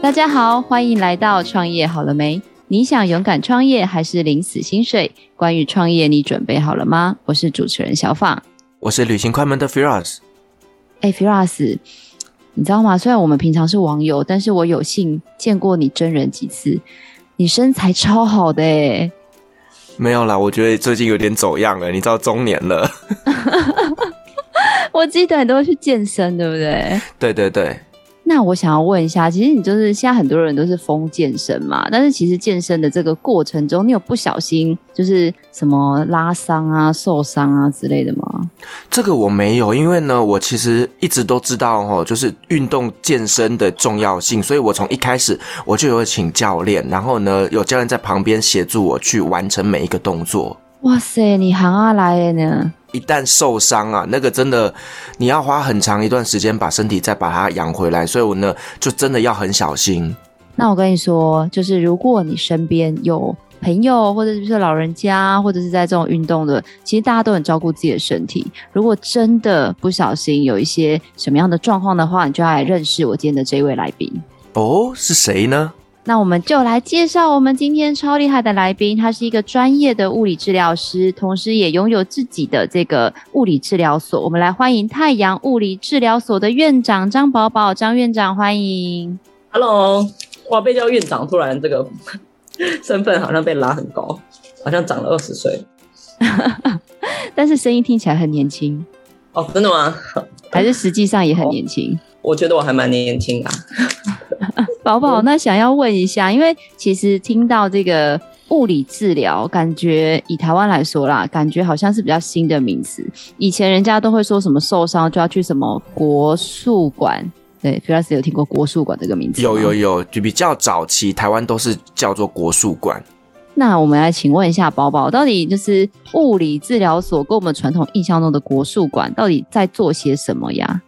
大家好，欢迎来到创业好了没？你想勇敢创业还是领死薪水？关于创业，你准备好了吗？我是主持人小放，我是旅行快门的 Firas。哎，Firas，你知道吗？虽然我们平常是网友，但是我有幸见过你真人几次，你身材超好的哎。没有啦，我觉得最近有点走样了，你知道中年了。我记得你都会去健身，对不对？对对对。那我想要问一下，其实你就是现在很多人都是疯健身嘛，但是其实健身的这个过程中，你有不小心就是什么拉伤啊、受伤啊之类的吗？这个我没有，因为呢，我其实一直都知道哦，就是运动健身的重要性，所以我从一开始我就有请教练，然后呢，有教练在旁边协助我去完成每一个动作。哇塞，你行啊来的呢？一旦受伤啊，那个真的你要花很长一段时间把身体再把它养回来，所以我呢就真的要很小心。那我跟你说，就是如果你身边有朋友或者是老人家，或者是在这种运动的，其实大家都很照顾自己的身体。如果真的不小心有一些什么样的状况的话，你就要来认识我今天的这位来宾。哦，是谁呢？那我们就来介绍我们今天超厉害的来宾，他是一个专业的物理治疗师，同时也拥有自己的这个物理治疗所。我们来欢迎太阳物理治疗所的院长张宝宝，张院长欢迎。Hello，哇，被叫院长，突然这个身份好像被拉很高，好像长了二十岁，但是声音听起来很年轻。哦，真的吗？还是实际上也很年轻？哦，我觉得我还蛮年轻的。宝宝，那想要问一下，因为其实听到这个物理治疗，感觉以台湾来说啦，感觉好像是比较新的名词。以前人家都会说什么受伤就要去什么国术馆，对，Firas 有听过国术馆这个名字？有有有，就比较早期台湾都是叫做国术馆。那我们来请问一下宝宝，到底就是物理治疗所跟我们传统印象中的国术馆到底在做些什么呀？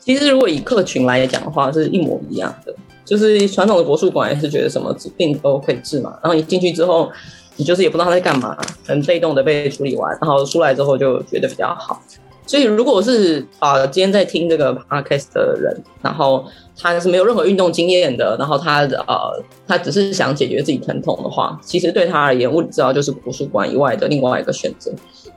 其实如果以客群来讲的话，是一模一样的。就是传统的国术馆也是觉得什么病都可以治嘛，然后你进去之后，你就是也不知道他在干嘛，很被动的被处理完，然后出来之后就觉得比较好。所以如果是啊、呃，今天在听这个 podcast 的人，然后他是没有任何运动经验的，然后他呃他只是想解决自己疼痛的话，其实对他而言，物理治疗就是国术馆以外的另外一个选择。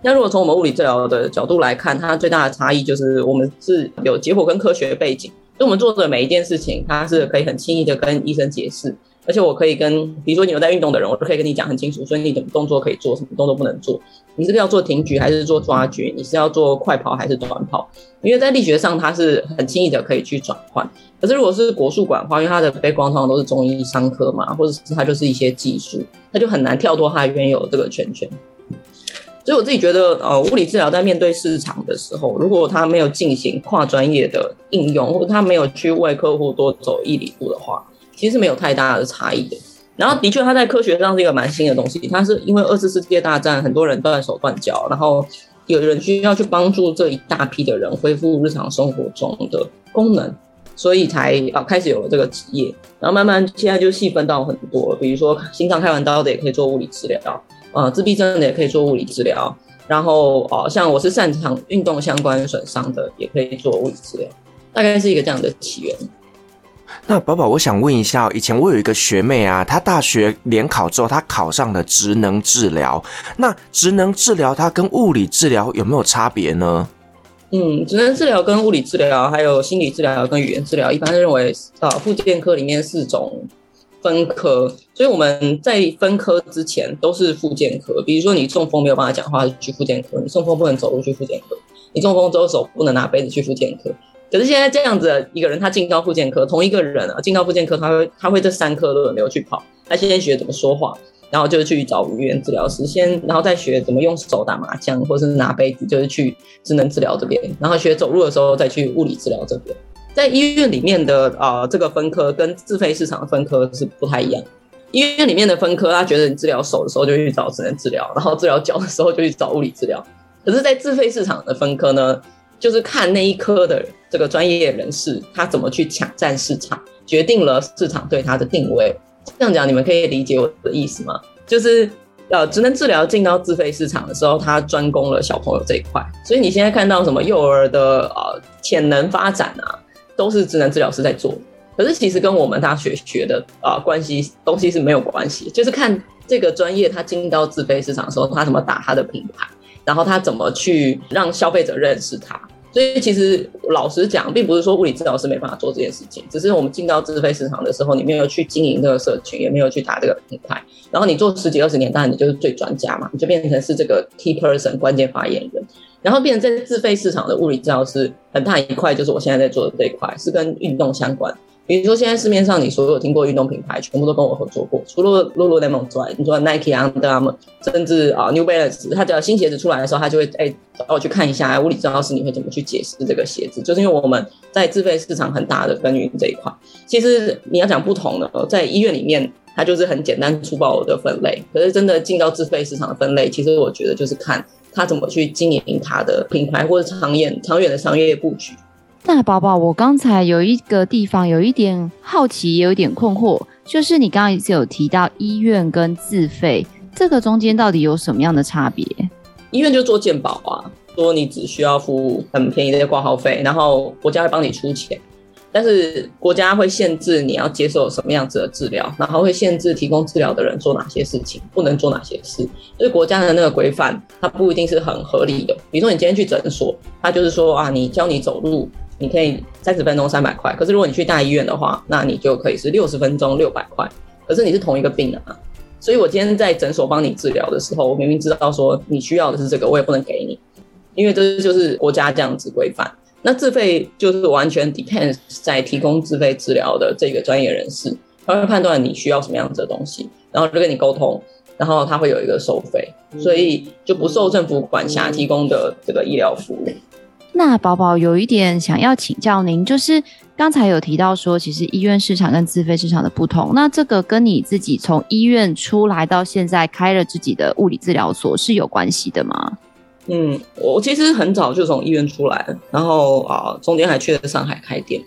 那如果从我们物理治疗的角度来看，它最大的差异就是我们是有解剖跟科学背景。所以我们做的每一件事情，它是可以很轻易的跟医生解释，而且我可以跟，比如说你有在运动的人，我都可以跟你讲很清楚，所以你什么动作可以做，什么动作不能做，你是要做挺举还是做抓举，你是要做快跑还是短跑，因为在力学上它是很轻易的可以去转换。可是如果是国术馆的话，因为它的 background 通常都是中医伤科嘛，或者是它就是一些技术，它就很难跳脱它原有的这个圈圈。所以我自己觉得，呃，物理治疗在面对市场的时候，如果他没有进行跨专业的应用，或者他没有去为客户多走一里路的话，其实没有太大的差异的。然后，的确，它在科学上是一个蛮新的东西。它是因为二次世界大战很多人断手断脚，然后有人需要去帮助这一大批的人恢复日常生活中的功能，所以才啊开始有了这个职业。然后慢慢现在就细分到很多，比如说心脏开完刀的也可以做物理治疗。呃，自闭症的也可以做物理治疗，然后哦、呃，像我是擅长运动相关损伤的，也可以做物理治疗，大概是一个这样的起源。那宝宝，我想问一下，以前我有一个学妹啊，她大学联考之后，她考上了职能治疗。那职能治疗它跟物理治疗有没有差别呢？嗯，职能治疗跟物理治疗，还有心理治疗跟语言治疗，一般认为啊，复健科里面四种。分科，所以我们在分科之前都是复健科。比如说你中风没有办法讲话，去复健科；你中风不能走路，去复健科；你中风之后手不能拿杯子，去复健科。可是现在这样子一个人，他进到复健科，同一个人啊，进到复健科，他会他会这三科轮流去跑。他先学怎么说话，然后就去找语言治疗师，先然后再学怎么用手打麻将，或是拿杯子，就是去智能治疗这边，然后学走路的时候再去物理治疗这边。在医院里面的啊、呃，这个分科跟自费市场的分科是不太一样。医院里面的分科，他觉得你治疗手的时候就去找职能治疗，然后治疗脚的时候就去找物理治疗。可是，在自费市场的分科呢，就是看那一科的这个专业人士他怎么去抢占市场，决定了市场对他的定位。这样讲，你们可以理解我的意思吗？就是呃，职能治疗进到自费市场的时候，他专攻了小朋友这一块。所以你现在看到什么幼儿的呃潜能发展啊？都是职能治疗师在做，可是其实跟我们大学学的啊、关系东西是没有关系，就是看这个专业它进到自卑市场的时候，它怎么打它的品牌，然后它怎么去让消费者认识它。所以其实老实讲，并不是说物理治疗师没办法做这件事情，只是我们进到自费市场的时候，你没有去经营这个社群，也没有去打这个品牌，然后你做十几二十年，当然你就是最专家嘛，你就变成是这个 key person 关键发言人，然后变成在自费市场的物理治疗师很大一块，就是我现在在做的这一块，是跟运动相关。比如说，现在市面上你所有听过运动品牌，全部都跟我合作过。除了 Lululemon 之外，你说 Nike、Under Armour，甚至啊 New Balance，它只要新鞋子出来的时候，他就会哎找我去看一下，物理治疗师你会怎么去解释这个鞋子？就是因为我们在自费市场很大的耕耘这一块。其实你要讲不同的，在医院里面，它就是很简单粗暴的分类。可是真的进到自费市场的分类，其实我觉得就是看他怎么去经营他的品牌，或者长远长远的商业布局。那宝宝，我刚才有一个地方有一点好奇，也有一点困惑，就是你刚刚一直有提到医院跟自费，这个中间到底有什么样的差别？医院就做健保啊，说你只需要付很便宜的挂号费，然后国家会帮你出钱，但是国家会限制你要接受什么样子的治疗，然后会限制提供治疗的人做哪些事情，不能做哪些事，所以国家的那个规范它不一定是很合理的。比如说你今天去诊所，他就是说啊，你教你走路。你可以三十分钟三百块，可是如果你去大医院的话，那你就可以是六十分钟六百块。可是你是同一个病人啊，所以我今天在诊所帮你治疗的时候，我明明知道说你需要的是这个，我也不能给你，因为这就是国家这样子规范。那自费就是完全 depends 在提供自费治疗的这个专业人士，他会判断你需要什么样子的东西，然后就跟你沟通，然后他会有一个收费，所以就不受政府管辖提供的这个医疗服务。那宝宝有一点想要请教您，就是刚才有提到说，其实医院市场跟自费市场的不同，那这个跟你自己从医院出来到现在开了自己的物理治疗所是有关系的吗？嗯，我其实很早就从医院出来，然后啊，中间还去了上海开店。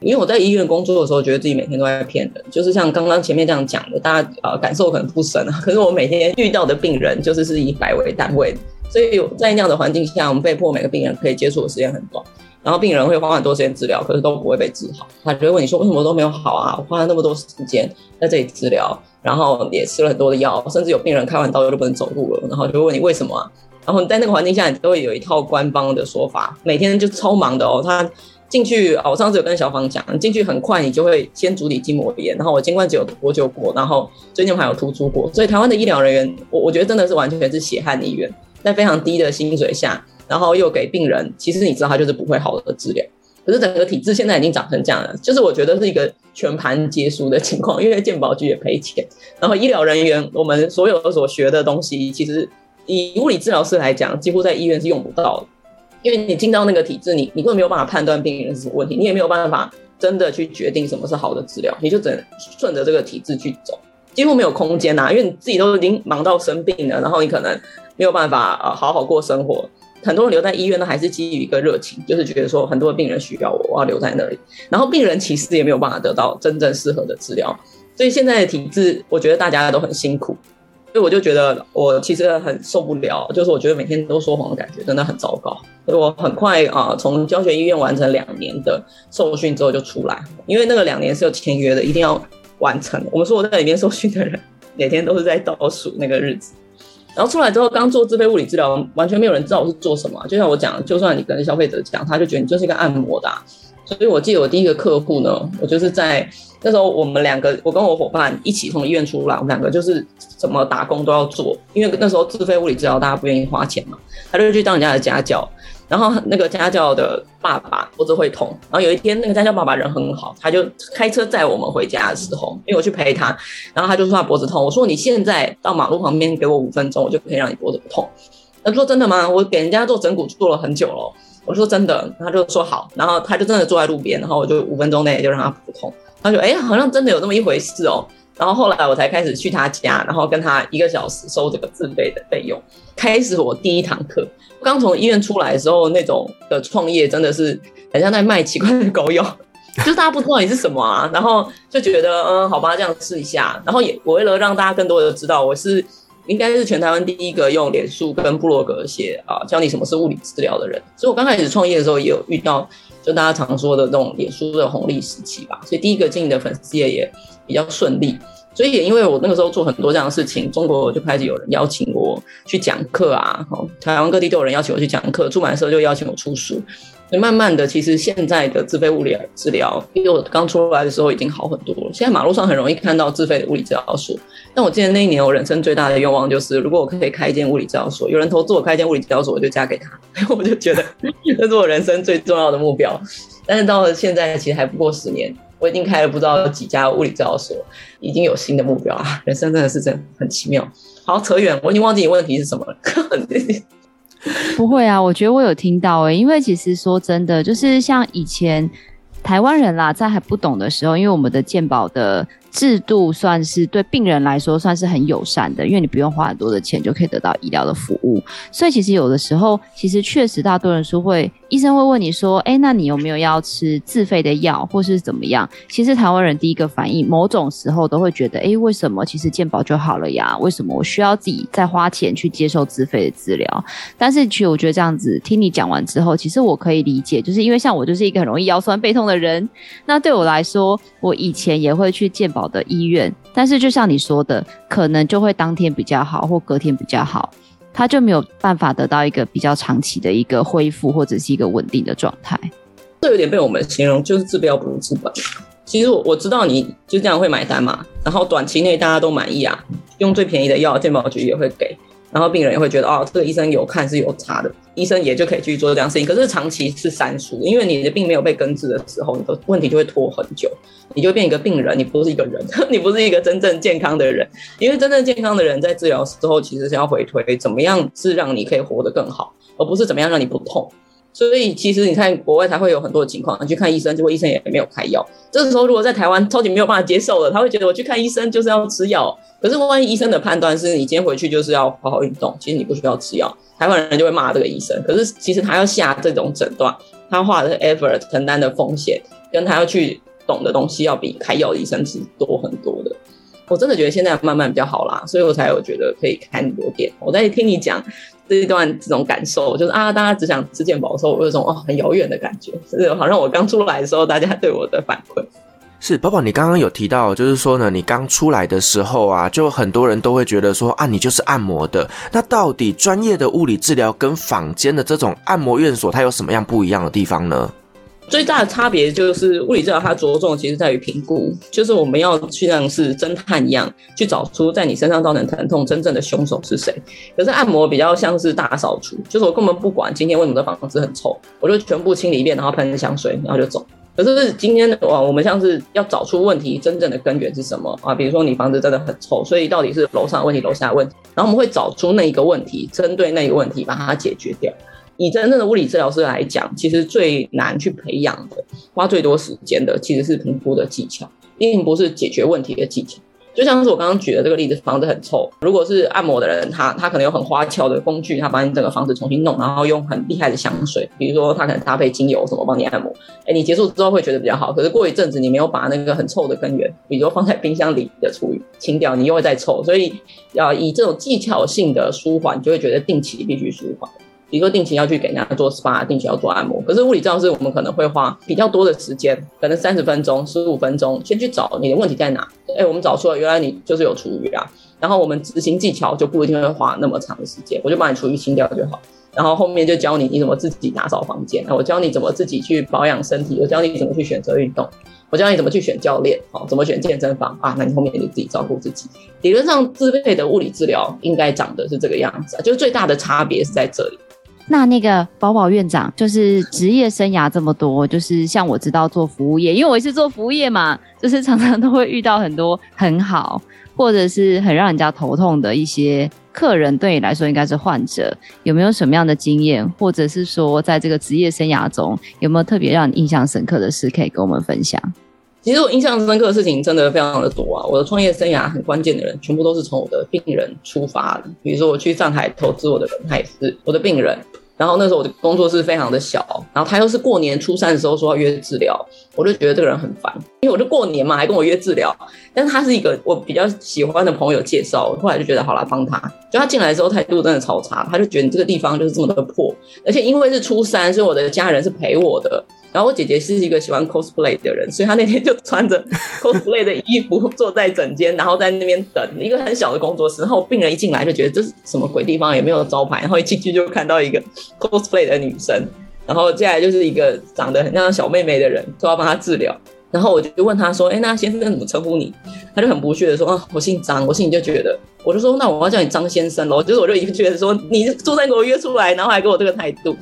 因为我在医院工作的时候，觉得自己每天都在骗人，就是像刚刚前面这样讲的，大家呃感受可能不深啊，可是我每天遇到的病人就是是以百为单位。所以在那样的环境下，我们被迫每个病人可以接触的时间很短，然后病人会花很多时间治疗，可是都不会被治好。他就会问你说：“为什么都没有好啊？我花了那么多时间在这里治疗，然后也吃了很多的药，甚至有病人开完刀就不能走路了。”然后就会问你为什么啊？然后在那个环境下，你都会有一套官方的说法，每天就超忙的哦。他进去，我上次有跟小芳讲，进去很快，你就会先处理筋膜炎，然后我肩关节有脱臼过，然后椎间盘有突出过，所以台湾的医疗人员，我我觉得真的是完全是血汗医院。在非常低的薪水下，然后又给病人，其实你知道他就是不会好的治疗。可是整个体制现在已经长成这样了，就是我觉得是一个全盘皆输的情况，因为健保局也赔钱，然后医疗人员我们所有所学的东西，其实以物理治疗师来讲，几乎在医院是用不到的，因为你进到那个体制，你你根本没有办法判断病人是什么问题，你也没有办法真的去决定什么是好的治疗，你就只能顺着这个体制去走。几乎没有空间呐、因为你自己都已经忙到生病了，然后你可能没有办法呃好好过生活。很多人留在医院呢，还是基于一个热情，就是觉得说很多病人需要我，我要留在那里。然后病人其实也没有办法得到真正适合的治疗，所以现在的体制，我觉得大家都很辛苦。所以我就觉得我其实很受不了，就是我觉得每天都说谎的感觉真的很糟糕。所以我很快啊，从教学医院完成两年的受训之后就出来，因为那个两年是有签约的，一定要。完成。我们说我在里面受训的人，每天都是在倒数那个日子。然后出来之后，刚做自费物理治疗，完全没有人知道我是做什么。就像我讲，就算你跟消费者讲，他就觉得你就是一个按摩的。所以我记得我第一个客户呢，我就是在那时候，我们两个，我跟我伙伴一起从医院出来，我们两个就是什么打工都要做，因为那时候自费物理治疗大家不愿意花钱嘛，他就去当人家的家教。然后那个家教的爸爸脖子会痛，然后有一天那个家教爸爸人很好，他就开车载我们回家的时候，因为我去陪他，然后他就说他脖子痛，我说你现在到马路旁边给我五分钟，我就可以让你脖子不痛。他说真的吗？我给人家做整骨做了很久了。我说真的，他就说好，然后他就真的坐在路边，然后我就五分钟内就让他不痛。他说哎，好像真的有那么一回事哦。然后后来我才开始去他家，然后跟他一个小时收这个自费的费用，开始我第一堂课。刚从医院出来的时候，那种的创业真的是很像在卖奇怪的狗油，就是大家不知道你是什么啊，然后就觉得嗯，好吧，这样试一下。然后也我为了让大家更多的知道我是应该是全台湾第一个用脸书跟部落格写啊教你什么是物理治疗的人。所以我刚开始创业的时候也有遇到，就大家常说的这种脸书的红利时期吧。所以第一个进的粉丝页也比较顺利。所以也因为我那个时候做很多这样的事情，中国就开始有人邀请我去讲课啊，台湾各地都有人邀请我去讲课，出版社就邀请我出书。所以慢慢的，其实现在的自费物理治疗，比我刚出来的时候已经好很多了。现在马路上很容易看到自费的物理治疗所。但我记得那一年，我人生最大的愿望就是，如果我可以开一间物理治疗所，有人投资我开一间物理治疗所，我就嫁给他。我就觉得这是我人生最重要的目标。但是到了现在，其实还不过十年。我已经开了不知道有几家物理治疗所，已经有新的目标啊！人生真的是真的很奇妙。好，扯远，我已经忘记你问题是什么了。不会啊，我觉得我有听到诶、因为其实说真的，就是像以前台湾人啦，在还不懂的时候，因为我们的健保的。制度算是对病人来说算是很友善的，因为你不用花很多的钱就可以得到医疗的服务。所以其实有的时候，其实确实大多人说会，医生会问你说：“哎，那你有没有要吃自费的药，或是怎么样？”其实台湾人第一个反应，某种时候都会觉得：“哎，为什么其实健保就好了呀？为什么我需要自己再花钱去接受自费的治疗？”但是其实我觉得这样子听你讲完之后，其实我可以理解，就是因为像我就是一个很容易腰酸背痛的人，那对我来说，我以前也会去健保。好的医院，但是就像你说的，可能就会当天比较好，或隔天比较好，他就没有办法得到一个比较长期的一个恢复，或者是一个稳定的状态。这有点被我们形容就是治标不如治本。其实我我知道你就这样会买单嘛，然后短期内大家都满意啊，用最便宜的药，健保局也会给。然后病人也会觉得哦，这个医生有看是有查的，医生也就可以去做这样事情。可是长期是三输，因为你的病没有被根治的时候，你的问题就会拖很久，你就变一个病人，你不是一个人，你不是一个真正健康的人。因为真正健康的人在治疗之后，其实是要回推怎么样是让你可以活得更好，而不是怎么样让你不痛。所以其实你看国外才会有很多情况，你去看医生，结果医生也没有开药。这个时候如果在台湾超级没有办法接受的，他会觉得我去看医生就是要吃药。可是万一医生的判断是你今天回去就是要好好运动，其实你不需要吃药，台湾人就会骂这个医生。可是其实他要下这种诊断，他花的 effort 承担的风险，跟他要去懂的东西，要比开药的医生是多很多的。我真的觉得现在慢慢比较好啦，所以我才有觉得可以开很多店。我在听你讲。这一段这种感受，就是啊，大家只想吃健保的时候，我有种哦很遥远的感觉，就是好像我刚出来的时候，大家对我的反馈。是宝宝，你刚刚有提到，就是说呢，你刚出来的时候啊，就很多人都会觉得说啊，你就是按摩的。那到底专业的物理治疗跟坊间的这种按摩院所，它有什么样不一样的地方呢？最大的差别就是物理治疗，它着重其实在于评估，就是我们要去像是侦探一样去找出在你身上造成疼痛真正的凶手是谁。可是按摩比较像是大扫除，就是我根本不管今天为什么这房子很臭，我就全部清理一遍，然后喷香水，然后就走。可是今天的话，我们像是要找出问题真正的根源是什么啊？比如说你房子真的很臭，所以到底是楼上问题，楼下问题，然后我们会找出那一个问题，针对那个问题把它解决掉。以真正的物理治疗师来讲，其实最难去培养的、花最多时间的，其实是评估的技巧，并不是解决问题的技巧。就像是我刚刚举的这个例子，房子很臭，如果是按摩的人，他他可能有很花俏的工具，他把你整个房子重新弄，然后用很厉害的香水，比如说他可能搭配精油什么帮你按摩，哎，你结束之后会觉得比较好。可是过一阵子你没有把那个很臭的根源，比如说放在冰箱里的厨余清掉，你又会再臭。所以要以这种技巧性的舒缓，就会觉得定期必须舒缓。比如说定期要去给人家做 SPA，定期要做按摩。可是物理治疗师我们可能会花比较多的时间，可能三十分钟、十五分钟，先去找你的问题在哪。哎，我们找出来，原来你就是有厨余啊。然后我们执行技巧就不一定会花那么长的时间，我就把你厨余清掉就好。然后后面就教你你怎么自己打扫房间，我教你怎么自己去保养身体，我教你怎么去选择运动，我教你怎么去选教练，好，怎么选健身房啊？那你后面就自己照顾自己。理论上自费的物理治疗应该长的是这个样子，就是最大的差别是在这里。那那个宝宝院长，就是职业生涯这么多，就是像我知道做服务业，因为我也是做服务业嘛，就是常常都会遇到很多很好，或者是很让人家头痛的一些客人，对你来说应该是患者，有没有什么样的经验，或者是说在这个职业生涯中有没有特别让你印象深刻的事可以跟我们分享？其实我印象深刻的事情真的非常的多啊！我的创业生涯很关键的人，全部都是从我的病人出发的。比如说我去上海投资我的人，他也是我的病人。然后那时候我的工作室非常的小，然后他又是过年初三的时候说要约治疗，我就觉得这个人很烦，因为我就过年嘛，还跟我约治疗。但是他是一个我比较喜欢的朋友介绍，后来就觉得好啦，帮他。就他进来的时候态度真的超差，他就觉得你这个地方就是这么的破，而且因为是初三，所以我的家人是陪我的。然后我姐姐是一个喜欢 cosplay 的人，所以她那天就穿着 cosplay 的衣服坐在整间，然后在那边等一个很小的工作室。然后病人一进来就觉得这是什么鬼地方，也没有招牌。然后一进去就看到一个 cosplay 的女生，然后接下来就是一个长得很像小妹妹的人，说要帮她治疗。然后我就问她说：“哎，那先生怎么称呼你？”她就很不屑的说：“啊，我姓张。”我心里就觉得，我就说：“那我要叫你张先生喽。”就是我就一个觉得说，你初三给我约出来，然后还给我这个态度。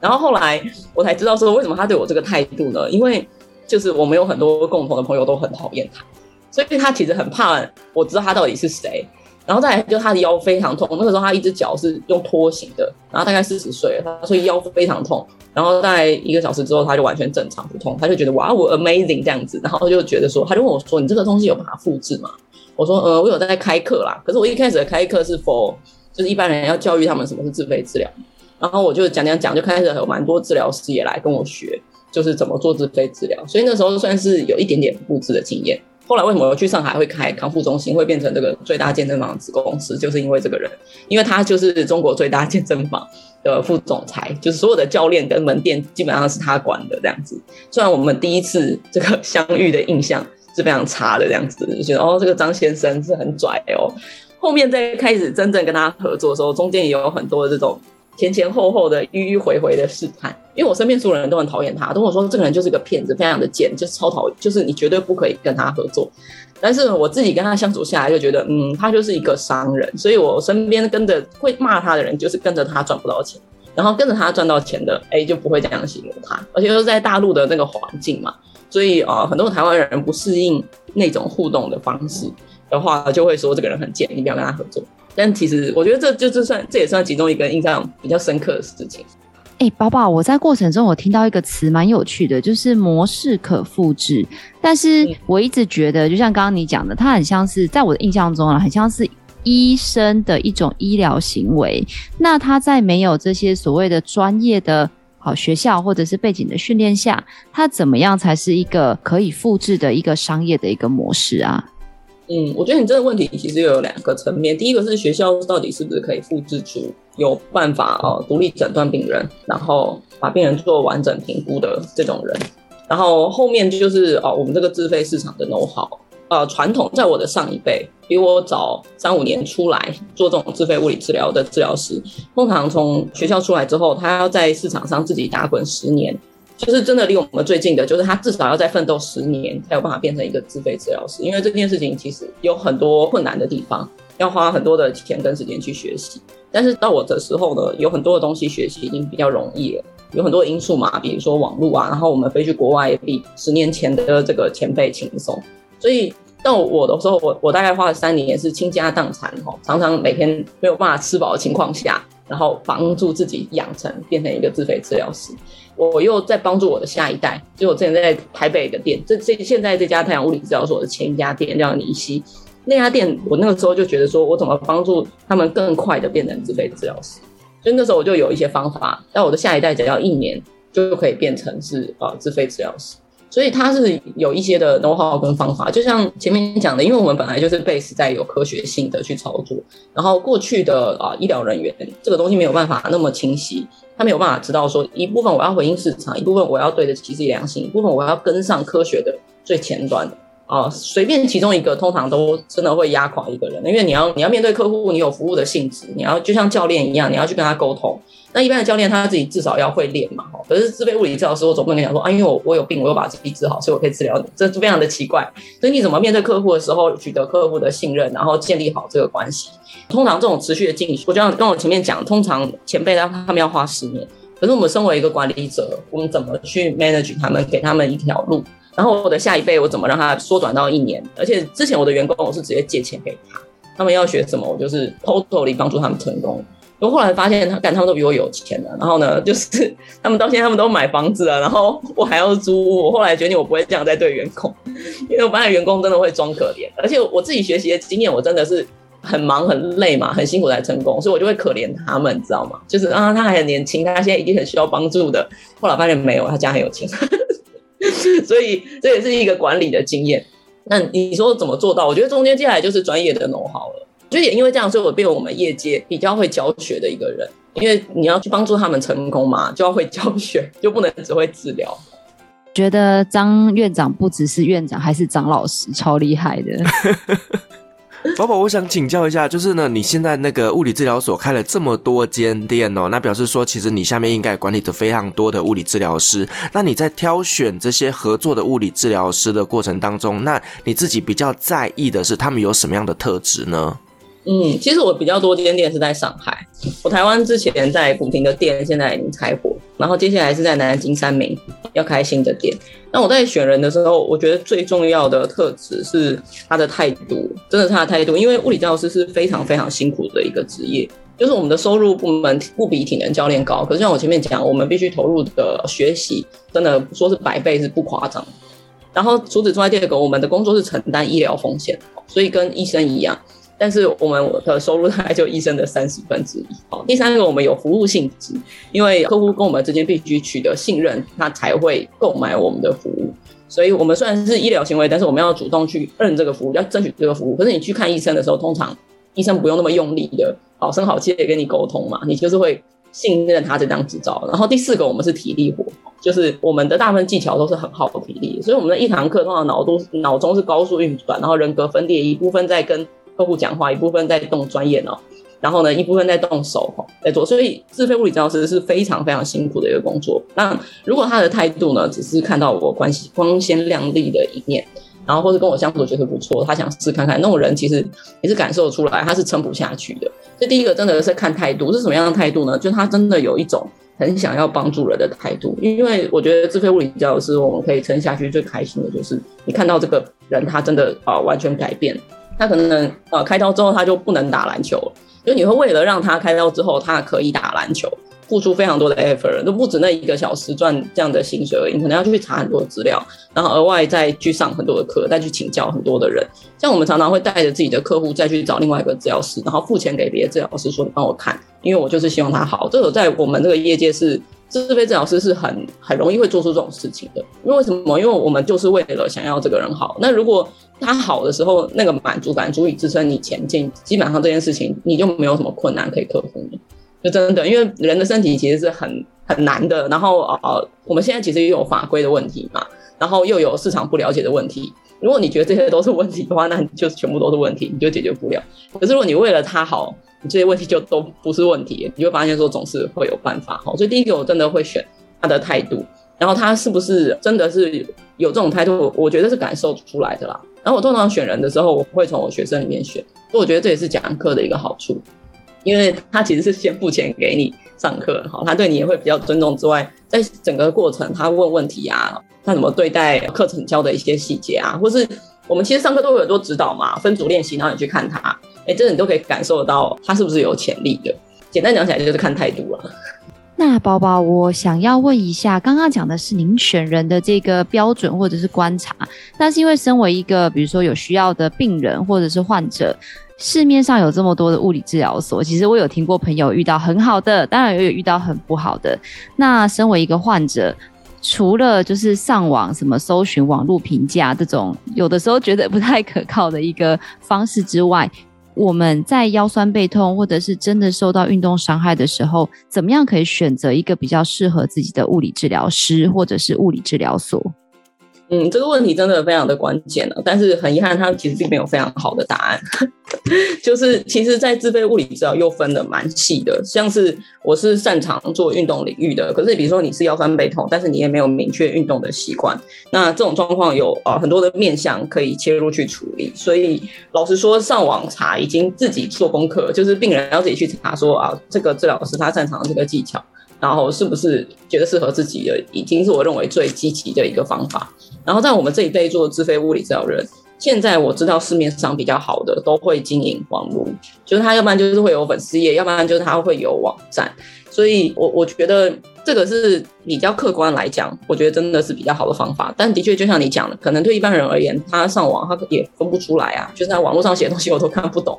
然后后来我才知道说，为什么他对我这个态度呢？因为就是我们有很多共同的朋友都很讨厌他，所以他其实很怕我知道他到底是谁。然后再来就他的腰非常痛，那个时候他一只脚是用拖行的，然后大概四十岁了，他所以腰非常痛。然后在一个小时之后他就完全正常不痛，他就觉得哇我 amazing 这样子，然后他就觉得说他就问我说，你这个东西有办法复制吗？我说呃我有在开课啦，可是我一开始的开课是 for 就是一般人要教育他们什么是自费治疗。然后我就讲讲讲，就开始有蛮多治疗师也来跟我学，就是怎么做自费治疗。所以那时候算是有一点点复制的经验。后来为什么去上海会开康复中心，会变成这个最大健身房子公司，就是因为这个人，因为他就是中国最大健身房的副总裁，就是所有的教练跟门店基本上是他管的这样子。虽然我们第一次这个相遇的印象是非常差的这样子，就觉得哦这个张先生是很拽哦。后面在开始真正跟他合作的时候，中间也有很多这种。前前后后的迂迂回回的试探，因为我身边所有人都很讨厌他，都跟我说这个人就是个骗子，非常的贱，就是超讨厌，就是你绝对不可以跟他合作。但是我自己跟他相处下来，就觉得，嗯，他就是一个商人，所以我身边跟着会骂他的人，就是跟着他赚不到钱，然后跟着他赚到钱的，哎，就不会这样形容他。而且又是在大陆的那个环境嘛，所以啊、呃，很多台湾人不适应那种互动的方式的话，就会说这个人很贱，你不要跟他合作。但其实我觉得这就是算，这也算其中一个印象比较深刻的事情。哎、欸，宝宝，我在过程中我听到一个词蛮有趣的，就是模式可复制。但是我一直觉得，就像刚刚你讲的，它很像是在我的印象中啊，很像是医生的一种医疗行为。那他在没有这些所谓的专业的好学校或者是背景的训练下，他怎么样才是一个可以复制的一个商业的一个模式啊？嗯，我觉得你这个问题其实有两个层面。第一个是学校到底是不是可以复制出有办法哦独立诊断病人，然后把病人做完整评估的这种人。然后后面就是哦，我们这个自费市场的 know how，呃，传统在我的上一辈比我早三五年出来做这种自费物理治疗的治疗师，通常从学校出来之后，他要在市场上自己打滚十年。就是真的离我们最近的，就是他至少要再奋斗十年，才有办法变成一个自费治疗师。因为这件事情其实有很多困难的地方，要花很多的钱跟时间去学习。但是到我的时候呢，有很多的东西学习已经比较容易了，有很多因素嘛，比如说网络啊，然后我们飞去国外也比十年前的这个前辈轻松。所以到我的时候，我我大概花了三年是倾家荡产哈，常常每天没有办法吃饱的情况下，然后帮助自己养成变成一个自费治疗师。我又在帮助我的下一代，就我之前在台北的店，这这现在这家太阳物理治疗所的前一家店叫尼西，那家店我那个时候就觉得说，我怎么帮助他们更快的变成自费治疗师，所以那时候我就有一些方法，让我的下一代只要一年就可以变成是呃自费治疗师。所以它是有一些的 know how 跟方法，就像前面讲的，因为我们本来就是 base 在有科学性的去操作，然后过去的啊医疗人员这个东西没有办法那么清晰，他没有办法知道说一部分我要回应市场，一部分我要对得起自己良心，一部分我要跟上科学的最前端的啊，随便其中一个通常都真的会压垮一个人，因为你要你要面对客户，你有服务的性质，你要就像教练一样，你要去跟他沟通。那一般的教练他自己至少要会练嘛，可是自费物理治疗师我总不能跟你讲说啊，因为我我有病，我又把自己治好，所以我可以治疗你，这是非常的奇怪。所以你怎么面对客户的时候取得客户的信任，然后建立好这个关系？通常这种持续的进修，我就像跟我前面讲，通常前辈他他们要花十年，可是我们身为一个管理者，我们怎么去 manage 他们，给他们一条路？然后我的下一辈我怎么让他缩短到一年？而且之前我的员工我是直接借钱给他，他们要学什么，我就是 totally 帮助他们成功。我后来发现他，干他们都比我有钱了。然后呢，就是 他们到现在他们都买房子了，然后我还要租。我后来决定我不会这样再对员工，因为我发现员工真的会装可怜。而且我自己学习的经验，我真的是很忙很累嘛，很辛苦才成功，所以我就会可怜他们，你知道吗？就是啊，他还很年轻，他现在一定很需要帮助的。后来发现没有，他家很有钱，所以这也是一个管理的经验。那你说怎么做到？我觉得中间接下来就是专业的 know-how 了。就也因为这样，所以我变为我们业界比较会教学的一个人。因为你要去帮助他们成功嘛，就要会教学，就不能只会治疗。觉得张院长不只是院长，还是张老师，超厉害的。宝宝，我想请教一下，就是呢，你现在那个物理治疗所开了这么多间店哦，那表示说，其实你下面应该管理着非常多的物理治疗师。那你在挑选这些合作的物理治疗师的过程当中，那你自己比较在意的是他们有什么样的特质呢？嗯，其实我比较多间店是在上海，我台湾之前在古亭的店现在已经开火，然后接下来是在南京三明要开新的店。那我在选人的时候，我觉得最重要的特质是他的态度，真的是他的态度，因为物理治疗师是非常非常辛苦的一个职业，就是我们的收入部门不比体能教练高，可是像我前面讲，我们必须投入的学习真的说是百倍是不夸张。然后除此之外，第二个我们的工作是承担医疗风险，所以跟医生一样。但是我们的收入大概就医生的三十分之一。好，第三个我们有服务性质，因为客户跟我们之间必须取得信任，他才会购买我们的服务。所以我们虽然是医疗行为，但是我们要主动去认这个服务，要争取这个服务。可是你去看医生的时候，通常医生不用那么用力的好声好气的跟你沟通嘛，你就是会信任他这张执照。然后第四个，我们是体力活，就是我们的大部分技巧都是很耗体力，所以我们的一堂课通常脑都脑中是高速运转，然后人格分裂一部分在跟。客户讲话一部分在动专业脑，然后呢一部分在动手在做，所以自费物理治疗师是非常非常辛苦的一个工作。那如果他的态度呢，只是看到我关系光鲜亮丽的一面，然后或者跟我相处觉得不错，他想试看看，那种人其实也是感受出来他是撑不下去的。这第一个真的是看态度，是什么样的态度呢？就他真的有一种很想要帮助人的态度。因为我觉得自费物理治疗师我们可以撑下去最开心的就是你看到这个人他真的啊、完全改变。他可能呃开刀之后他就不能打篮球了，就你会为了让他开刀之后他可以打篮球，付出非常多的 effort，都不止那一个小时赚这样的薪水而已，你可能要去查很多资料，然后额外再去上很多的课，再去请教很多的人。像我们常常会带着自己的客户再去找另外一个治疗师，然后付钱给别的治疗师说，你帮我看，因为我就是希望他好。这个在我们这个业界是。自费治疗师是很很容易会做出这种事情的，因为什么？因为我们就是为了想要这个人好。那如果他好的时候，那个满足感足以支撑你前进，基本上这件事情你就没有什么困难可以克服。就真的，因为人的身体其实是很很难的。然后呃，我们现在其实也有法规的问题嘛，然后又有市场不了解的问题。如果你觉得这些都是问题的话，那你就全部都是问题，你就解决不了。可是如果你为了他好，你这些问题就都不是问题，你就会发现说总是会有办法。好，所以第一个我真的会选他的态度，然后他是不是真的是有这种态度，我觉得是感受出来的啦。然后我通常选人的时候，我会从我学生里面选，所以我觉得这也是讲课的一个好处，因为他其实是先付钱给你上课，好，他对你也会比较尊重之外，在整个过程他问问题啊，他怎么对待课程教的一些细节啊，或是我们其实上课都会有做指导嘛，分组练习，然后你去看他。哎，这个你都可以感受到他是不是有潜力的。简单讲起来就是看态度了。那宝宝，我想要问一下，刚刚讲的是您选人的这个标准或者是观察，但是因为身为一个比如说有需要的病人或者是患者，市面上有这么多的物理治疗所，其实我有听过朋友遇到很好的，当然也有遇到很不好的。那身为一个患者，除了就是上网什么搜寻网络评价这种，有的时候觉得不太可靠的一个方式之外，我们在腰酸背痛，或者是真的受到运动伤害的时候，怎么样可以选择一个比较适合自己的物理治疗师，或者是物理治疗所？嗯，这个问题真的非常的关键了，但是很遗憾，它其实并没有非常好的答案。就是其实，在自费物理治疗又分得蛮细的，像是我是擅长做运动领域的，可是比如说你是腰酸背痛，但是你也没有明确运动的习惯，那这种状况有啊很多的面向可以切入去处理。所以老实说，上网查已经自己做功课，就是病人要自己去查说啊，这个治疗师他擅长这个技巧。然后是不是觉得适合自己的，已经是我认为最积极的一个方法。然后在我们这一辈做自费物理治疗人，现在我知道市面上比较好的都会经营网络，就是他要不然就是会有粉丝页，要不然就是他会有网站。所以我我觉得这个是比较客观来讲，我觉得真的是比较好的方法。但的确就像你讲的，可能对一般人而言，他上网他也分不出来啊，就是在网络上写的东西我都看不懂。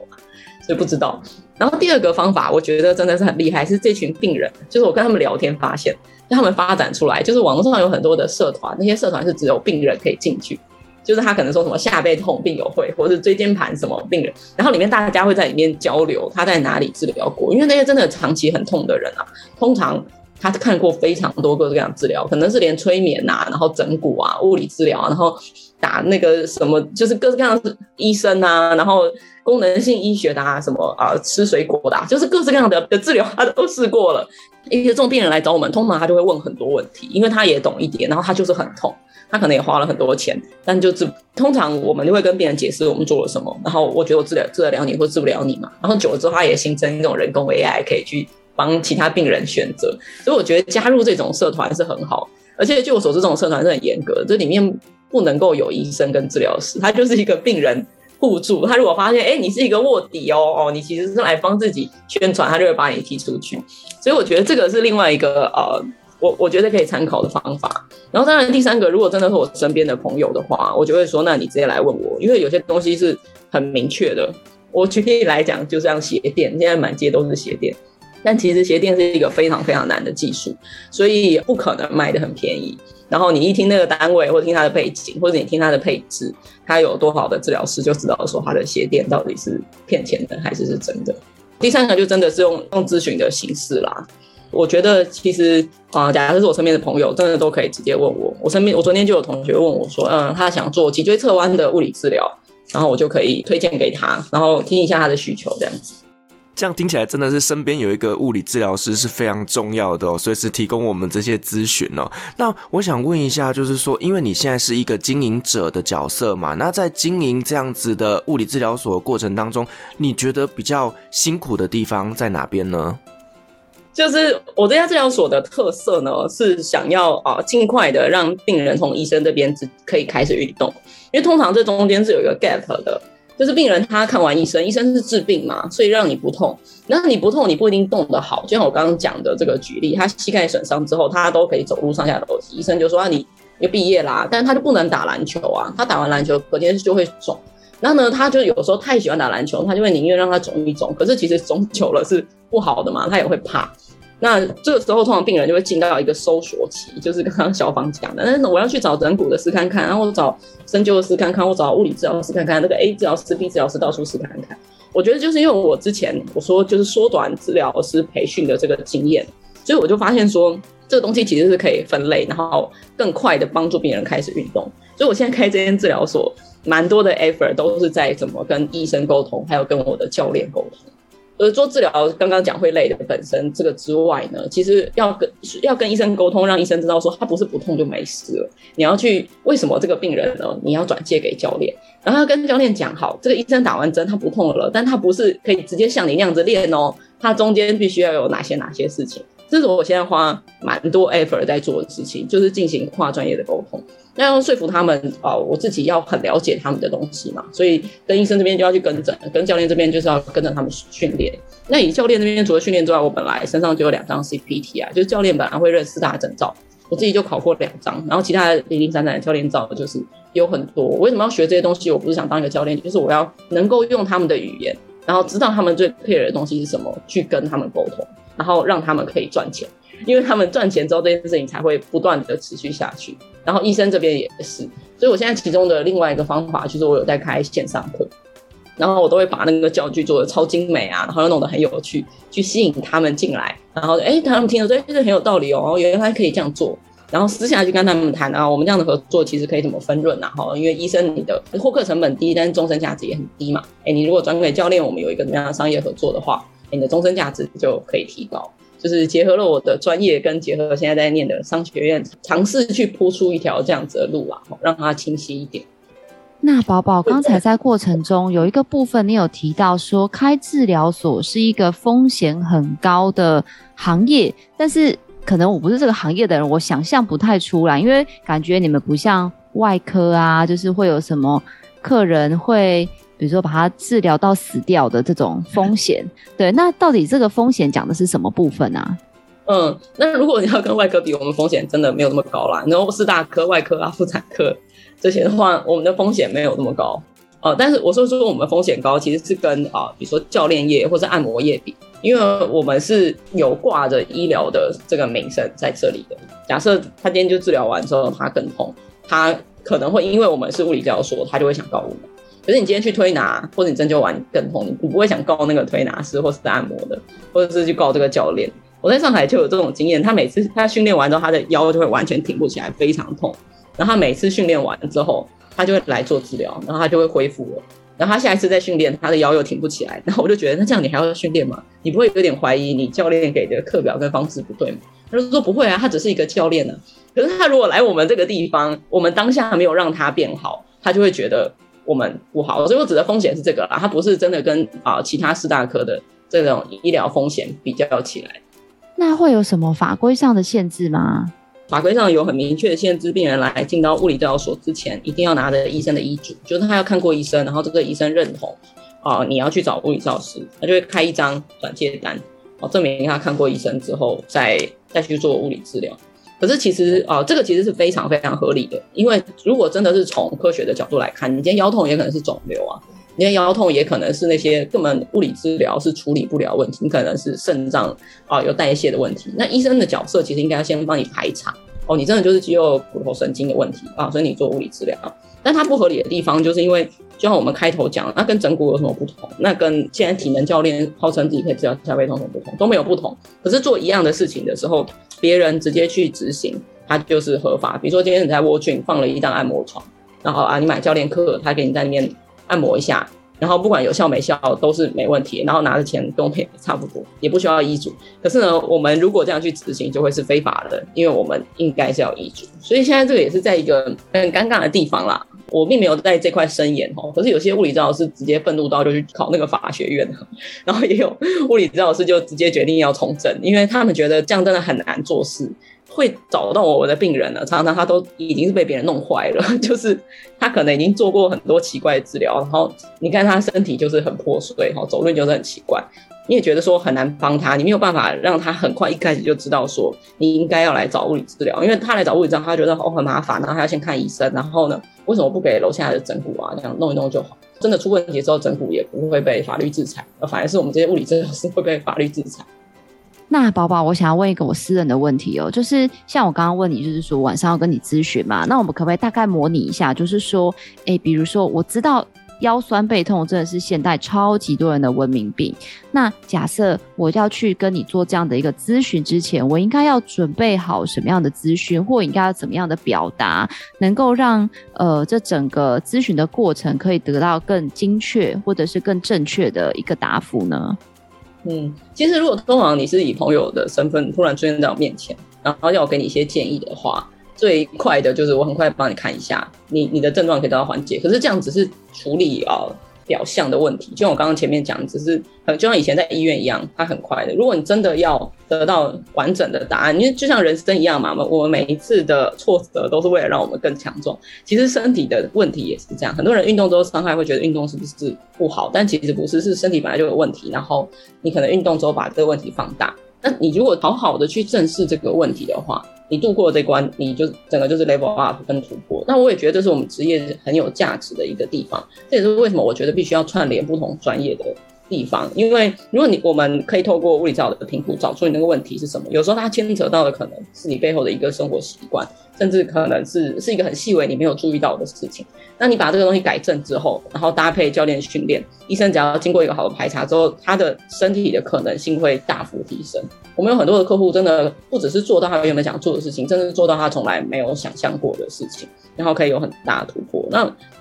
所以不知道。然后第二个方法，我觉得真的是很厉害，是这群病人，就是我跟他们聊天发现，他们发展出来，就是网络上有很多的社团，那些社团是只有病人可以进去。就是他可能说什么下背痛病友会，或者是椎间盘什么病人，然后里面大家会在里面交流他在哪里治疗过，因为那些真的长期很痛的人啊，通常他看过非常多各式各样的治疗，可能是连催眠啊，然后整骨啊，物理治疗啊，然后打那个什么，就是各式各样的医生啊，然后功能性医学的啊，什么啊吃水果的，就是各式各样的的治疗他都试过了。一些这种病人来找我们，通常他就会问很多问题，因为他也懂一点，然后他就是很痛。他可能也花了很多钱，但就治通常我们就会跟病人解释我们做了什么，然后我觉得我治疗治得了你或治不了你嘛，然后久了之后他也形成一种人工 AI 可以去帮其他病人选择，所以我觉得加入这种社团是很好，而且据我所知这种社团是很严格，这里面不能够有医生跟治疗师，他就是一个病人互助，他如果发现哎你是一个卧底哦 哦你其实是来帮自己宣传，他就会把你踢出去，所以我觉得这个是另外一个呃。我我觉得可以参考的方法，然后当然第三个，如果真的是我身边的朋友的话，我就会说，那你直接来问我，因为有些东西是很明确的。我举例来讲，就像鞋垫，现在满街都是鞋垫，但其实鞋垫是一个非常非常难的技术，所以不可能卖得很便宜。然后你一听那个单位，或听它的背景，或者你听它的配置，它有多好的治疗师，就知道说它的鞋垫到底是骗钱的还是是真的。第三个就真的是用用咨询的形式啦。我觉得其实啊，假如是我身边的朋友，真的都可以直接问我。我身边，我昨天就有同学问我说，嗯，他想做脊椎侧弯的物理治疗，然后我就可以推荐给他，然后听一下他的需求，这样子。这样听起来真的是身边有一个物理治疗师是非常重要的哦，随时提供我们这些咨询哦。那我想问一下，就是说，因为你现在是一个经营者的角色嘛，那在经营这样子的物理治疗所过程当中，你觉得比较辛苦的地方在哪边呢？就是我这家治疗所的特色呢，是想要啊尽快的让病人从医生这边只可以开始运动，因为通常这中间是有一个 gap 的，就是病人他看完医生，医生是治病嘛，所以让你不痛，那你不痛，你不一定动得好。就像我刚刚讲的这个举例，他膝盖损伤之后，他都可以走路上下楼梯，医生就说啊你又毕业啦，但是他就不能打篮球啊，他打完篮球隔天就会肿，然后呢，他就有时候太喜欢打篮球，他就会宁愿让他肿一肿，可是其实肿久了是不好的嘛，他也会怕。那这个时候，通常病人就会进到一个搜索期，就是刚刚小芳讲的，但是我要去找整骨的试看看，然后我找针灸的试看看，我找物理治疗师看看，那个 A 治疗师、B 治疗师到处试看看。我觉得就是因为我之前我说就是缩短治疗师培训的这个经验，所以我就发现说这个东西其实是可以分类，然后更快的帮助病人开始运动。所以我现在开这间治疗所，蛮多的 effort 都是在怎么跟医生沟通，还有跟我的教练沟通。呃，做治疗刚刚讲会累的本身这个之外呢，其实要跟要跟医生沟通，让医生知道说他不是不痛就没事了。你要去为什么这个病人呢？你要转介给教练，然后要跟教练讲好，这个医生打完针他不痛了，但他不是可以直接像你那样子练哦，他中间必须要有哪些哪些事情。这是我现在花蛮多 effort 在做的事情，就是进行跨专业的沟通。那要说服他们啊、我自己要很了解他们的东西嘛，所以跟医生这边就要去跟诊，跟教练这边就是要跟着他们训练。那以教练这边除了训练之外，我本来身上就有两张 CPT 啊，就是教练本来会认四大证照，我自己就考过两张，然后其他零零散散的教练照就是有很多。我为什么要学这些东西？我不是想当一个教练，就是我要能够用他们的语言，然后知道他们最 care 的东西是什么，去跟他们沟通。然后让他们可以赚钱，因为他们赚钱之后，这件事情才会不断的持续下去。然后医生这边也是，所以我现在其中的另外一个方法，就是我有在开线上课，然后我都会把那个教具做的超精美啊，然后又弄得很有趣，去吸引他们进来。然后哎，他们听了这这很有道理哦，原来可以这样做。然后私下去跟他们谈啊，我们这样的合作其实可以怎么分润啊？哈，因为医生你的获客成本低，但是终身价值也很低嘛。哎，你如果转给教练，我们有一个怎么样的商业合作的话。你的终身价值就可以提高，就是结合了我的专业，跟结合现在在念的商学院，尝试去铺出一条这样子的路啊，让它清晰一点。那宝宝刚才在过程中有一个部分，你有提到说开治疗所是一个风险很高的行业，但是可能我不是这个行业的人，我想象不太出来，因为感觉你们不像外科啊，就是会有什么客人会。比如说把它治疗到死掉的这种风险，对，那到底这个风险讲的是什么部分啊？嗯，那如果你要跟外科比，我们风险真的没有那么高啦。然后四大科、外科啊、妇产科这些的话，我们的风险没有那么高。呃，但是我说说我们风险高，其实是跟啊、呃，比如说教练业或者按摩业比，因为我们是有挂着医疗的这个名声在这里的。假设他今天就治疗完之后他更痛，他可能会因为我们是物理治疗所，他就会想告我们。可是你今天去推拿或者你针灸完更痛，你不会想告那个推拿师或是按摩的，或者是去告这个教练。我在上海就有这种经验，他每次他训练完之后，他的腰就会完全挺不起来，非常痛。然后他每次训练完之后，他就会来做治疗，然后他就会恢复了。然后他下一次再训练，他的腰又挺不起来。然后我就觉得，那这样你还要训练吗？你不会有点怀疑你教练给的课表跟方式不对吗？他就说不会啊，他只是一个教练呢、啊。可是他如果来我们这个地方，我们当下没有让他变好，他就会觉得我们不好。所以我指的风险是这个啦，它不是真的跟啊其他四大科的这种医疗风险比较起来。那会有什么法规上的限制吗？法规上有很明确的限制，病人来进到物理治疗所之前，一定要拿着医生的医嘱，就是他要看过医生，然后这个医生认同，啊、呃，你要去找物理治疗师，他就会开一张转介单，哦，证明他看过医生之后，再再去做物理治疗。可是其实啊、呃，这个其实是非常非常合理的，因为如果真的是从科学的角度来看，你今天腰痛也可能是肿瘤啊。你今天腰痛也可能是那些根本物理治疗是处理不了问题，你可能是肾脏啊有代谢的问题。那医生的角色其实应该要先帮你排查哦，你真的就是肌肉、骨头、神经的问题啊，所以你做物理治疗。但它不合理的地方，就是因为就像我们开头讲，那跟整骨有什么不同？那跟现在体能教练号称自己可以治疗下背痛有什么不同？都没有不同。可是做一样的事情的时候，别人直接去执行，它就是合法。比如说今天你在 Walgreens 放了一张按摩床，然后啊，你买教练课，他给你在里面。按摩一下，然后不管有效没效都是没问题，然后拿的钱都赔差不多，也不需要医嘱。可是呢，我们如果这样去执行，就会是非法的，因为我们应该是要医嘱。所以现在这个也是在一个很尴尬的地方啦。我并没有在这块深研哦，可是有些物理治疗师直接愤怒到就去考那个法学院，然后也有物理治疗师就直接决定要从政，因为他们觉得这样真的很难做事。会找到我的病人了，常常他都已经是被别人弄坏了，就是他可能已经做过很多奇怪的治疗，然后你看他身体就是很破碎，哈，走路就是很奇怪，你也觉得说很难帮他，你没有办法让他很快一开始就知道说你应该要来找物理治疗，因为他来找物理治疗，他觉得哦很麻烦，然后他要先看医生，然后呢，为什么不给楼下的整骨啊，这样弄一弄就好？真的出问题之后，整骨也不会被法律制裁，反而是我们这些物理治疗师会被法律制裁。那宝宝，我想要问一个我私人的问题哦，就是像我刚刚问你，就是说晚上要跟你咨询嘛，那我们可不可以大概模拟一下？就是说，诶，比如说我知道腰酸背痛真的是现代超级多人的文明病，那假设我要去跟你做这样的一个咨询之前，我应该要准备好什么样的资讯，或应该要怎么样的表达，能够让呃这整个咨询的过程可以得到更精确或者是更正确的一个答复呢？嗯，其实如果通常你是以朋友的身份突然出现在我面前，然后要我给你一些建议的话，最快的就是我很快帮你看一下，你你的症状可以得到缓解。可是这样只是处理啊。表象的问题，就像我刚刚前面讲，只是很就像以前在医院一样，它很快的。如果你真的要得到完整的答案，因为就像人生一样嘛，我们每一次的挫折都是为了让我们更强壮。其实身体的问题也是这样，很多人运动之后伤害会觉得运动是不是不好，但其实不是，是身体本来就有问题，然后你可能运动之后把这个问题放大。那你如果好好的去正视这个问题的话，你度过这关，你就整个就是 level up 跟突破。那我也觉得这是我们职业很有价值的一个地方。这也是为什么我觉得必须要串联不同专业的地方。因为如果你我们可以透过物理治疗的评估找出你那个问题是什么，有时候它牵扯到的可能是你背后的一个生活习惯，甚至可能是是一个很细微你没有注意到的事情。那你把这个东西改正之后，然后搭配教练训练，医生只要经过一个好的排查之后，他的身体的可能性会大幅提升。我们有很多的客户，真的不只是做到他原本想做的事情，甚至做到他从来没有想象过的事情，然后可以有很大的突破。那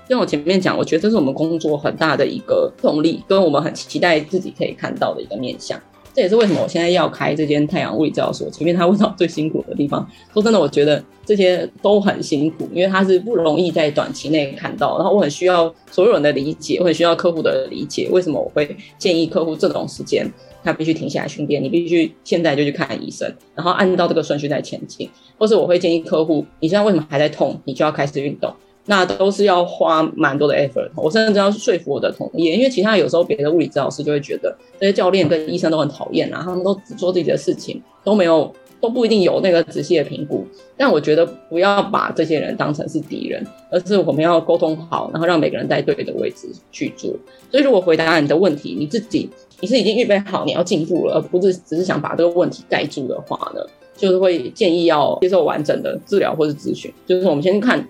像我前面讲，我觉得这是我们工作很大的一个动力，跟我们很期待自己可以看到的一个面向。这也是为什么我现在要开这间太阳物理治疗所。前面他问到最辛苦的地方，说真的，我觉得这些都很辛苦，因为他是不容易在短期内看到。然后我很需要所有人的理解，我很需要客户的理解。为什么我会建议客户这种时间？他必须停下来训练，你必须现在就去看医生，然后按照这个顺序在前进。或是我会建议客户，你现在为什么还在痛？你就要开始运动，那都是要花蛮多的 effort。我甚至要说服我的同业，因为其他有时候别的物理治疗师就会觉得这些教练跟医生都很讨厌啊，他们都只做自己的事情，都没有都不一定有那个仔细的评估。但我觉得不要把这些人当成是敌人，而是我们要沟通好，然后让每个人在对的位置去做。所以如果回答你的问题，你自己你是已经预备好你要进步了，而不是只是想把这个问题盖住的话呢，就是会建议要接受完整的治疗或是咨询。就是我们先看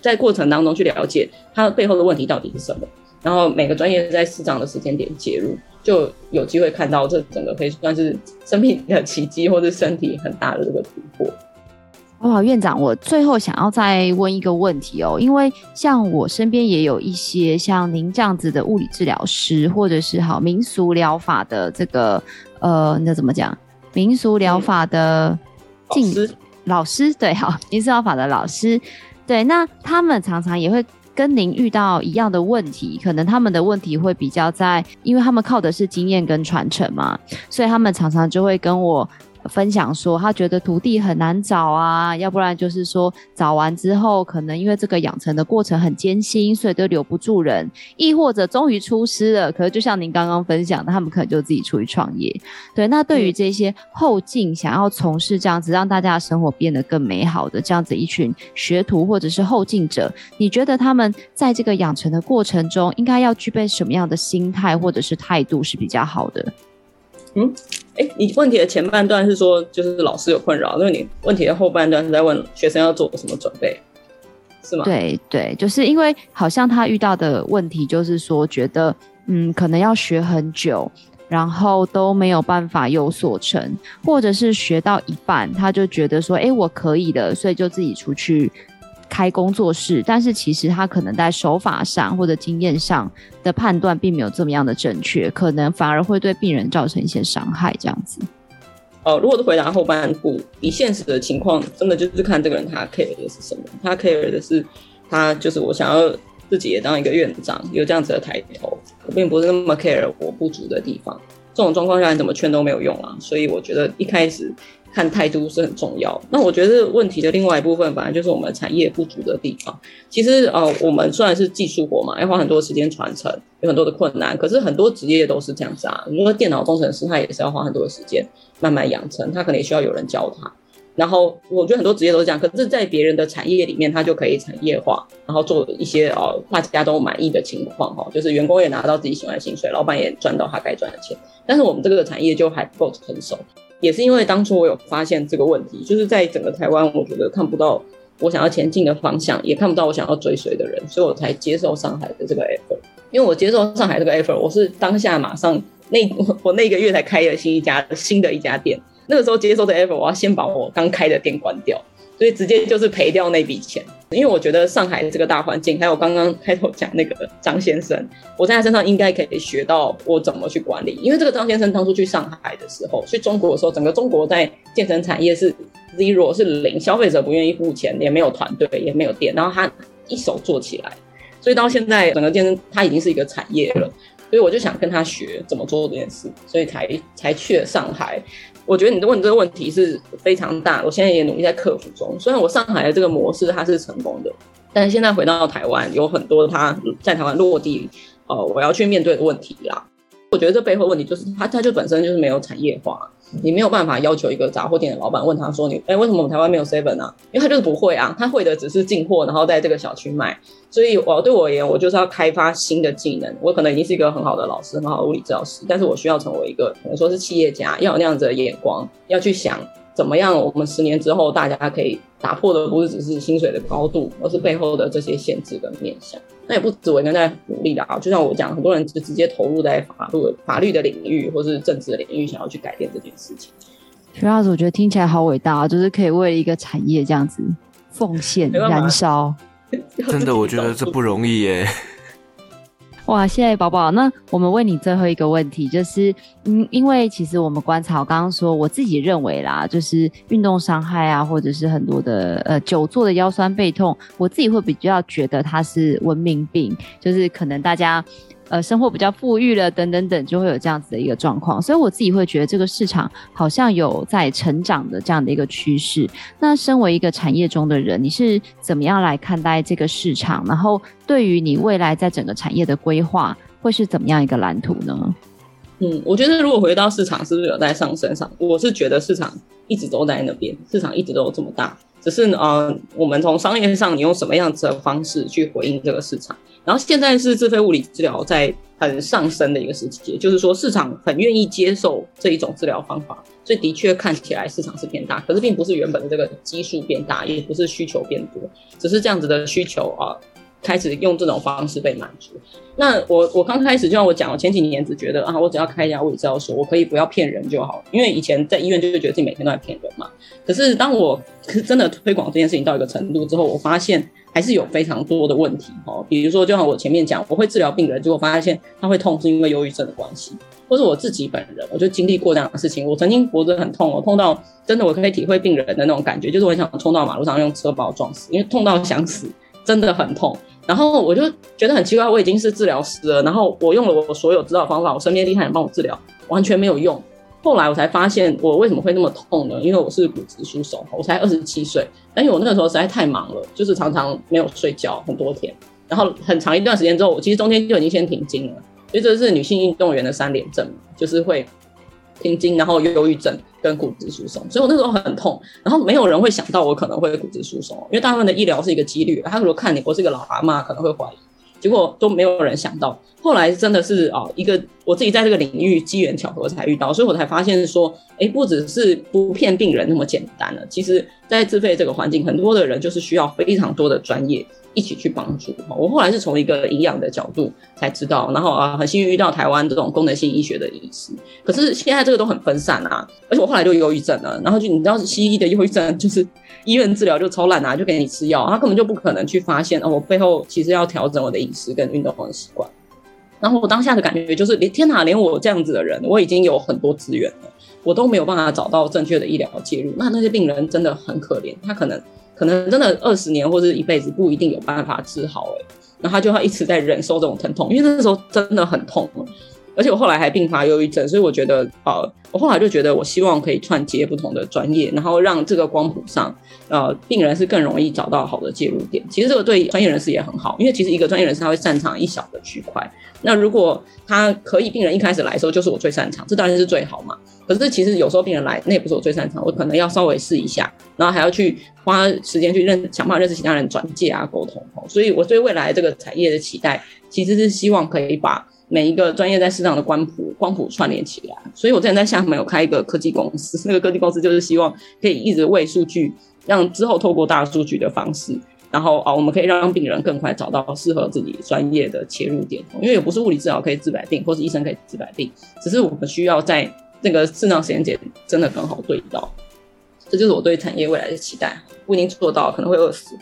在过程当中去了解他背后的问题到底是什么。然后每个专业在适当的时间点介入，就有机会看到这整个可以算是生命的奇迹，或是身体很大的这个突破。好，院长，我最后想要再问一个问题哦，因为像我身边也有一些像您这样子的物理治疗师，或者是好民俗疗法的这个呃，那怎么讲？民俗疗法的老师，老师对，好，民事疗法的老师对，那他们常常也会。跟您遇到一样的问题，可能他们的问题会比较在，因为他们靠的是经验跟传承嘛，所以他们常常就会跟我。分享说，他觉得徒弟很难找啊，要不然就是说找完之后，可能因为这个养成的过程很艰辛，所以都留不住人；亦或者终于出师了，可是就像您刚刚分享的，他们可能就自己出去创业。对，那对于这些后进想要从事这样子让大家的生活变得更美好的这样子一群学徒或者是后进者，你觉得他们在这个养成的过程中，应该要具备什么样的心态或者是态度是比较好的？嗯。哎，你问题的前半段是说，就是老师有困扰，那你问题的后半段是在问学生要做什么准备，是吗？对对，就是因为好像他遇到的问题就是说，觉得嗯，可能要学很久，然后都没有办法有所成，或者是学到一半，他就觉得说，哎，我可以的，所以就自己出去。开工作室，但是其实他可能在手法上或者经验上的判断并没有这么样的正确，可能反而会对病人造成一些伤害。这样子。哦，如果是回答后半部，以现实的情况，真的就是看这个人他 care 的是什么。他 care 的是他就是我想要自己也当一个院长，有这样子的抬头，我并不是那么 care 我不足的地方。这种状况下你怎么劝都没有用啊。所以我觉得一开始。看态度是很重要。那我觉得问题的另外一部分，反而就是我们产业不足的地方。其实呃，我们虽然是技术活嘛，要花很多时间传承，有很多的困难。可是很多职业都是这样子啊。你说电脑工程师，他也是要花很多的时间慢慢养成，他可能也需要有人教他。然后我觉得很多职业都是这样。可是，在别人的产业里面，他就可以产业化，然后做一些呃大家都满意的情况哈，就是员工也拿到自己喜欢的薪水，老板也赚到他该赚的钱。但是我们这个产业就还不够成熟。也是因为当初我有发现这个问题，就是在整个台湾，我觉得看不到我想要前进的方向，也看不到我想要追随的人，所以我才接受上海的这个 effort。因为我接受上海这个 effort，我是当下马上那 我那个月才开了新一家新的一家店，那个时候接受的 effort，我要先把我刚开的店关掉。所以直接就是赔掉那笔钱，因为我觉得上海这个大环境，还有刚刚开头讲那个张先生，我在他身上应该可以学到我怎么去管理。因为这个张先生当初去上海的时候，去中国的时候，整个中国在健身产业是 zero 是零，消费者不愿意付钱，也没有团队，也没有店，然后他一手做起来，所以到现在整个健身他已经是一个产业了。所以我就想跟他学怎么做这件事，所以才才去了上海。我觉得你问这个问题是非常大，我现在也努力在克服中。虽然我上海的这个模式它是成功的，但是现在回到台湾，有很多它在台湾落地，呃，我要去面对的问题啦。我觉得这背后问题就是它，它就本身就是没有产业化。你没有办法要求一个杂货店的老板问他说：“你哎，为什么我们台湾没有 seven 啊？”因为他就是不会啊，他会的只是进货，然后在这个小区卖。所以，我对我而言，我就是要开发新的技能。我可能已经是一个很好的老师，很好的物理治疗师，但是我需要成为一个可能说是企业家，要有那样子的眼光，要去想怎么样，我们十年之后大家可以打破的不是只是薪水的高度，而是背后的这些限制跟面向。那也不止我一个人在努力的啊，就像我讲，很多人就直接投入在法律、法律的领域或是政治的领域，想要去改变这件事情。徐老师，我觉得听起来好伟大啊！就是可以为一个产业这样子奉献、燃烧。真的，我觉得这不容易耶。哇，谢谢宝宝。那我们问你最后一个问题，就是嗯，因为其实我们观察，我刚刚说我自己认为啦，就是运动伤害啊，或者是很多的呃久坐的腰酸背痛，我自己会比较觉得它是文明病，就是可能大家。呃，生活比较富裕了，等等等，就会有这样子的一个状况。所以我自己会觉得这个市场好像有在成长的这样的一个趋势。那身为一个产业中的人，你是怎么样来看待这个市场？然后对于你未来在整个产业的规划，会是怎么样一个蓝图呢？嗯，我觉得如果回到市场是不是有在上升上？我是觉得市场一直都在那边，市场一直都有这么大，只是呃，我们从商业上你用什么样子的方式去回应这个市场？然后现在是自费物理治疗在很上升的一个时期，也就是说市场很愿意接受这一种治疗方法，所以的确看起来市场是变大，可是并不是原本的这个基数变大，也不是需求变多，只是这样子的需求啊。开始用这种方式被满足。那我我刚开始就像我讲，我前几年只觉得啊，我只要开一家物理治疗所，我可以不要骗人就好。因为以前在医院就会觉得自己每天都在骗人嘛。可是当我是真的推广这件事情到一个程度之后，我发现还是有非常多的问题哦。比如说，就像我前面讲，我会治疗病人，结果发现他会痛是因为忧郁症的关系，或是我自己本人，我就经历过这样的事情。我曾经脖子很痛，我痛到真的我可以体会病人的那种感觉，就是我想冲到马路上用车把我撞死，因为痛到想死，真的很痛。然后我就觉得很奇怪，我已经是治疗师了，然后我用了我所有知道的方法，我身边厉害人帮我治疗，完全没有用。后来我才发现，我为什么会那么痛呢？因为我是骨质疏松，我才二十七岁，但因为我那个时候实在太忙了，就是常常没有睡觉很多天，然后很长一段时间之后，我其实中间就已经先停经了，所以这是女性运动员的三联症，就是会。停经，然后忧郁症跟骨质疏松，所以我那时候很痛，然后没有人会想到我可能会骨质疏松，因为大部分的医疗是一个几率，他如果看你我是一个老阿嬷，可能会怀疑，结果都没有人想到，后来真的是啊，一个我自己在这个领域机缘巧合才遇到，所以我才发现说，哎，不只是不骗病人那么简单了，其实在自费这个环境，很多的人就是需要非常多的专业。一起去帮助。我后来是从一个营养的角度才知道，然后啊，很幸运遇到台湾这种功能性医学的医师。可是现在这个都很分散啊，而且我后来就忧郁症了，然后就你知道，西医的忧郁症就是医院治疗就超烂啊，就给你吃药，他根本就不可能去发现哦，我背后其实要调整我的饮食跟运动的习惯。然后我当下的感觉就是，连天哪，连我这样子的人，我已经有很多资源了，我都没有办法找到正确的医疗介入。那那些病人真的很可怜，他可能。可能真的二十年或者一辈子不一定有办法治好哎，然后他就要一直在忍受这种疼痛，因为那时候真的很痛，而且我后来还并发忧郁症，所以我觉得呃，我后来就觉得我希望可以串接不同的专业，然后让这个光谱上呃病人是更容易找到好的介入点。其实这个对专业人士也很好，因为其实一个专业人士他会擅长一小的区块，那如果他可以病人一开始来的时候就是我最擅长，这当然是最好嘛。可是其实有时候病人来，那也不是我最擅长，我可能要稍微试一下，然后还要去花时间去认想办法认识其他人转介啊沟通。所以我对未来这个产业的期待，其实是希望可以把每一个专业在市场的光谱光谱串联起来。所以我之前在厦门有开一个科技公司，那个科技公司就是希望可以一直喂数据，让之后透过大数据的方式，然后啊我们可以让病人更快找到适合自己专业的切入点。因为也不是物理治疗可以治百病，或是医生可以治百病，只是我们需要在。这个适当时间点真的刚好对到，这就是我对产业未来的期待。不一定做到，可能会饿死。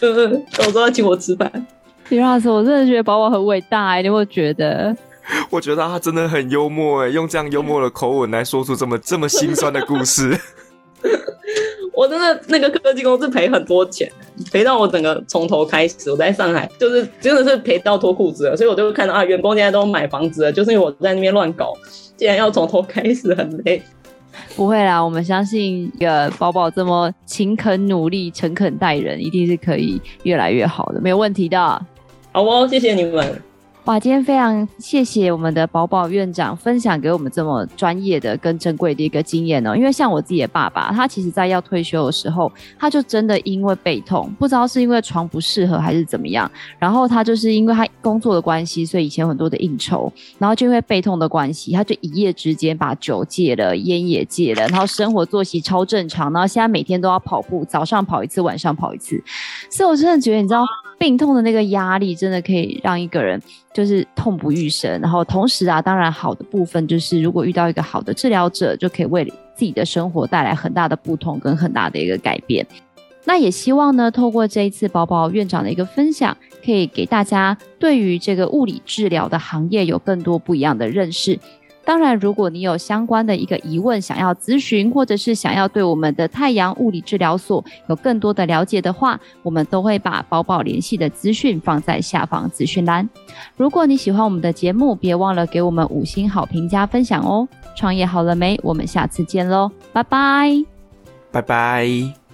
嗯，到时候要请我吃饭。李老师，我真的觉得宝宝很伟大哎，你会觉得？我觉得他真的很幽默哎，用这样幽默的口吻来说出这么这么心酸的故事。我真的那个科技公司赔很多钱，赔到我整个从头开始。我在上海就是真的是赔到脱裤子了，所以我就看到啊，员工现在都买房子了，就是因为我在那边乱搞。既然要从头开始，很累。不会啦，我们相信一个宝宝这么勤恳努力、诚恳待人，一定是可以越来越好的，没有问题的。好哦，谢谢你们。哇，今天非常谢谢我们的宝宝院长分享给我们这么专业的跟珍贵的一个经验哦。因为像我自己的爸爸，他其实在要退休的时候，他就真的因为背痛，不知道是因为床不适合还是怎么样，然后他就是因为他工作的关系，所以以前很多的应酬，然后就因为背痛的关系，他就一夜之间把酒戒了，烟也戒了，然后生活作息超正常，然后现在每天都要跑步，早上跑一次，晚上跑一次。所以我真的觉得，你知道，病痛的那个压力，真的可以让一个人。就是痛不欲生，然后同时啊，当然好的部分就是，如果遇到一个好的治疗者，就可以为自己的生活带来很大的不同跟很大的一个改变。那也希望呢，透过这一次宝宝院长的一个分享，可以给大家对于这个物理治疗的行业有更多不一样的认识。当然，如果你有相关的一个疑问想要咨询，或者是想要对我们的太阳物理治疗所有更多的了解的话，我们都会把宝宝联系的资讯放在下方资讯栏。如果你喜欢我们的节目，别忘了给我们五星好评加分享哦！创业好了没？我们下次见喽，拜拜，拜拜，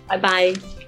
拜拜。